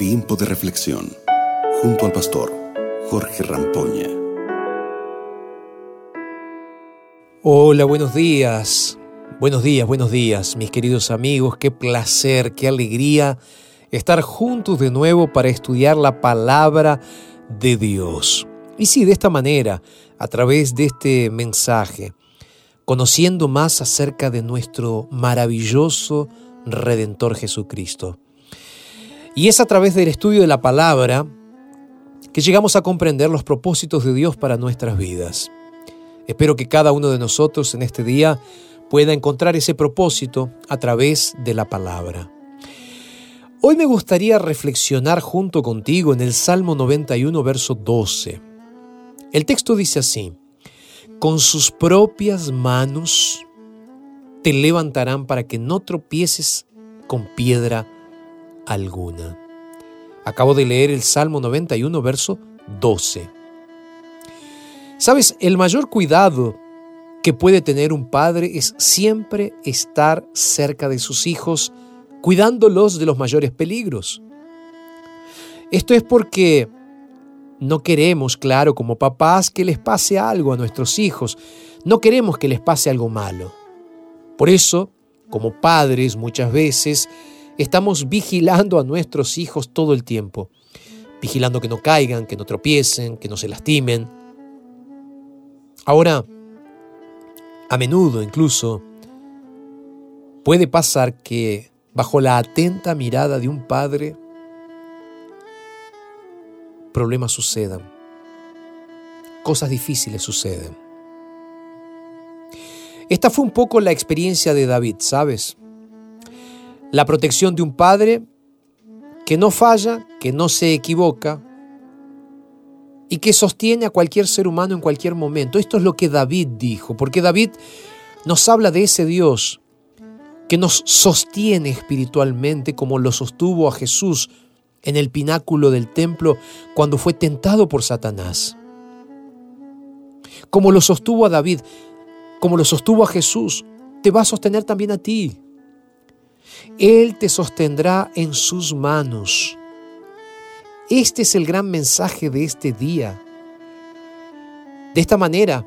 Tiempo de reflexión junto al pastor Jorge Rampoña. Hola, buenos días. Buenos días, buenos días, mis queridos amigos. Qué placer, qué alegría estar juntos de nuevo para estudiar la palabra de Dios. Y sí, de esta manera, a través de este mensaje, conociendo más acerca de nuestro maravilloso Redentor Jesucristo. Y es a través del estudio de la palabra que llegamos a comprender los propósitos de Dios para nuestras vidas. Espero que cada uno de nosotros en este día pueda encontrar ese propósito a través de la palabra. Hoy me gustaría reflexionar junto contigo en el Salmo 91, verso 12. El texto dice así, con sus propias manos te levantarán para que no tropieces con piedra alguna. Acabo de leer el Salmo 91, verso 12. Sabes, el mayor cuidado que puede tener un padre es siempre estar cerca de sus hijos, cuidándolos de los mayores peligros. Esto es porque no queremos, claro, como papás, que les pase algo a nuestros hijos. No queremos que les pase algo malo. Por eso, como padres, muchas veces estamos vigilando a nuestros hijos todo el tiempo. Vigilando que no caigan, que no tropiecen, que no se lastimen. Ahora, a menudo incluso puede pasar que bajo la atenta mirada de un padre problemas sucedan, cosas difíciles suceden. Esta fue un poco la experiencia de David, ¿sabes? La protección de un padre que no falla, que no se equivoca y que sostiene a cualquier ser humano en cualquier momento. Esto es lo que David dijo, porque David nos habla de ese Dios que nos sostiene espiritualmente como lo sostuvo a Jesús en el pináculo del templo cuando fue tentado por Satanás. Como lo sostuvo a David, como lo sostuvo a Jesús, te va a sostener también a ti. Él te sostendrá en sus manos. Este es el gran mensaje de este día. De esta manera,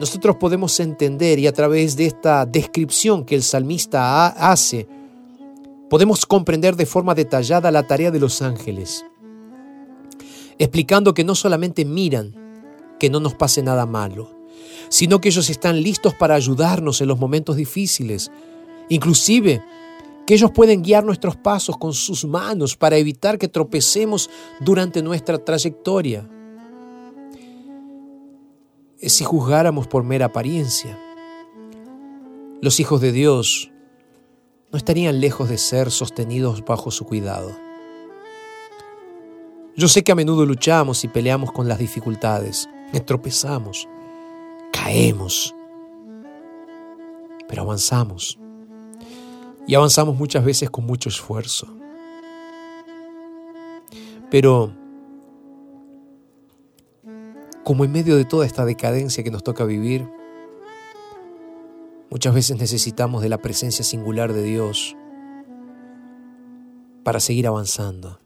nosotros podemos entender y a través de esta descripción que el salmista hace, podemos comprender de forma detallada la tarea de los ángeles, explicando que no solamente miran que no nos pase nada malo, sino que ellos están listos para ayudarnos en los momentos difíciles, inclusive que ellos pueden guiar nuestros pasos con sus manos para evitar que tropecemos durante nuestra trayectoria. Si juzgáramos por mera apariencia, los hijos de Dios no estarían lejos de ser sostenidos bajo su cuidado. Yo sé que a menudo luchamos y peleamos con las dificultades, tropezamos, caemos, pero avanzamos. Y avanzamos muchas veces con mucho esfuerzo. Pero, como en medio de toda esta decadencia que nos toca vivir, muchas veces necesitamos de la presencia singular de Dios para seguir avanzando.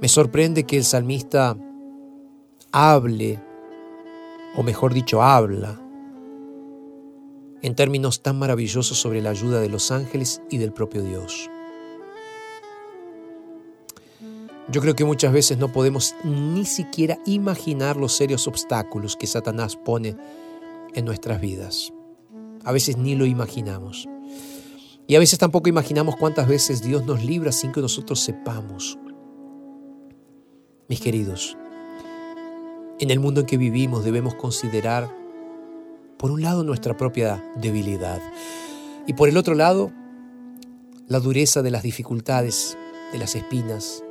Me sorprende que el salmista hable, o mejor dicho, habla, en términos tan maravillosos sobre la ayuda de los ángeles y del propio Dios. Yo creo que muchas veces no podemos ni siquiera imaginar los serios obstáculos que Satanás pone en nuestras vidas. A veces ni lo imaginamos. Y a veces tampoco imaginamos cuántas veces Dios nos libra sin que nosotros sepamos. Mis queridos, en el mundo en que vivimos debemos considerar por un lado, nuestra propia debilidad y por el otro lado, la dureza de las dificultades, de las espinas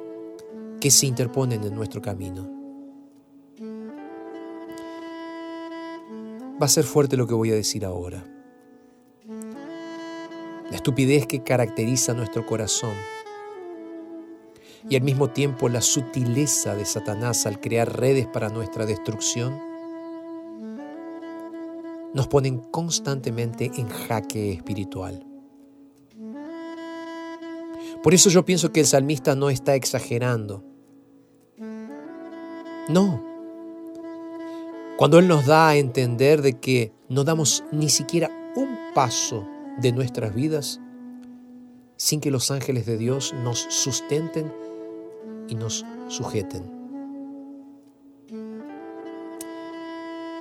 que se interponen en nuestro camino. Va a ser fuerte lo que voy a decir ahora. La estupidez que caracteriza nuestro corazón y al mismo tiempo la sutileza de Satanás al crear redes para nuestra destrucción nos ponen constantemente en jaque espiritual. Por eso yo pienso que el salmista no está exagerando. No. Cuando Él nos da a entender de que no damos ni siquiera un paso de nuestras vidas sin que los ángeles de Dios nos sustenten y nos sujeten.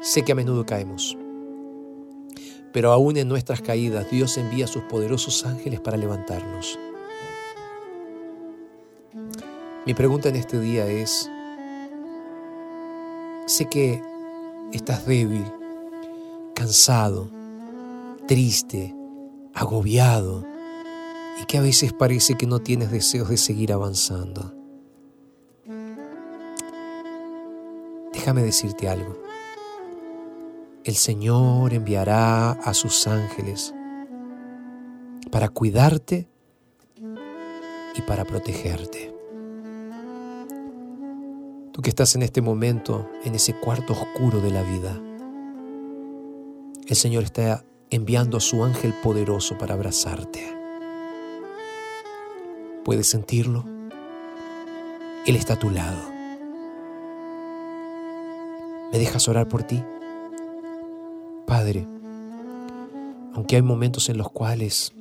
Sé que a menudo caemos, pero aún en nuestras caídas Dios envía a sus poderosos ángeles para levantarnos. Mi pregunta en este día es, sé que estás débil, cansado, triste, agobiado y que a veces parece que no tienes deseos de seguir avanzando. Déjame decirte algo. El Señor enviará a sus ángeles para cuidarte y para protegerte. Tú que estás en este momento en ese cuarto oscuro de la vida, el Señor está enviando a su ángel poderoso para abrazarte. ¿Puedes sentirlo? Él está a tu lado. ¿Me dejas orar por ti? Padre, aunque hay momentos en los cuales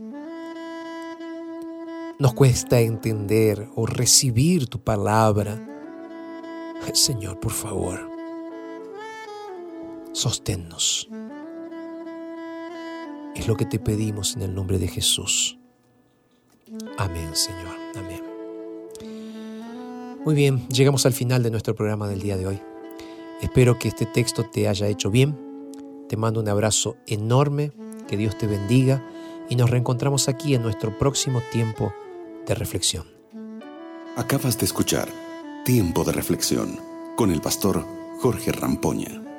nos cuesta entender o recibir tu palabra, Señor, por favor, sosténnos. Es lo que te pedimos en el nombre de Jesús. Amén, Señor. Amén. Muy bien, llegamos al final de nuestro programa del día de hoy. Espero que este texto te haya hecho bien. Te mando un abrazo enorme, que Dios te bendiga y nos reencontramos aquí en nuestro próximo tiempo de reflexión. Acabas de escuchar Tiempo de Reflexión con el pastor Jorge Rampoña.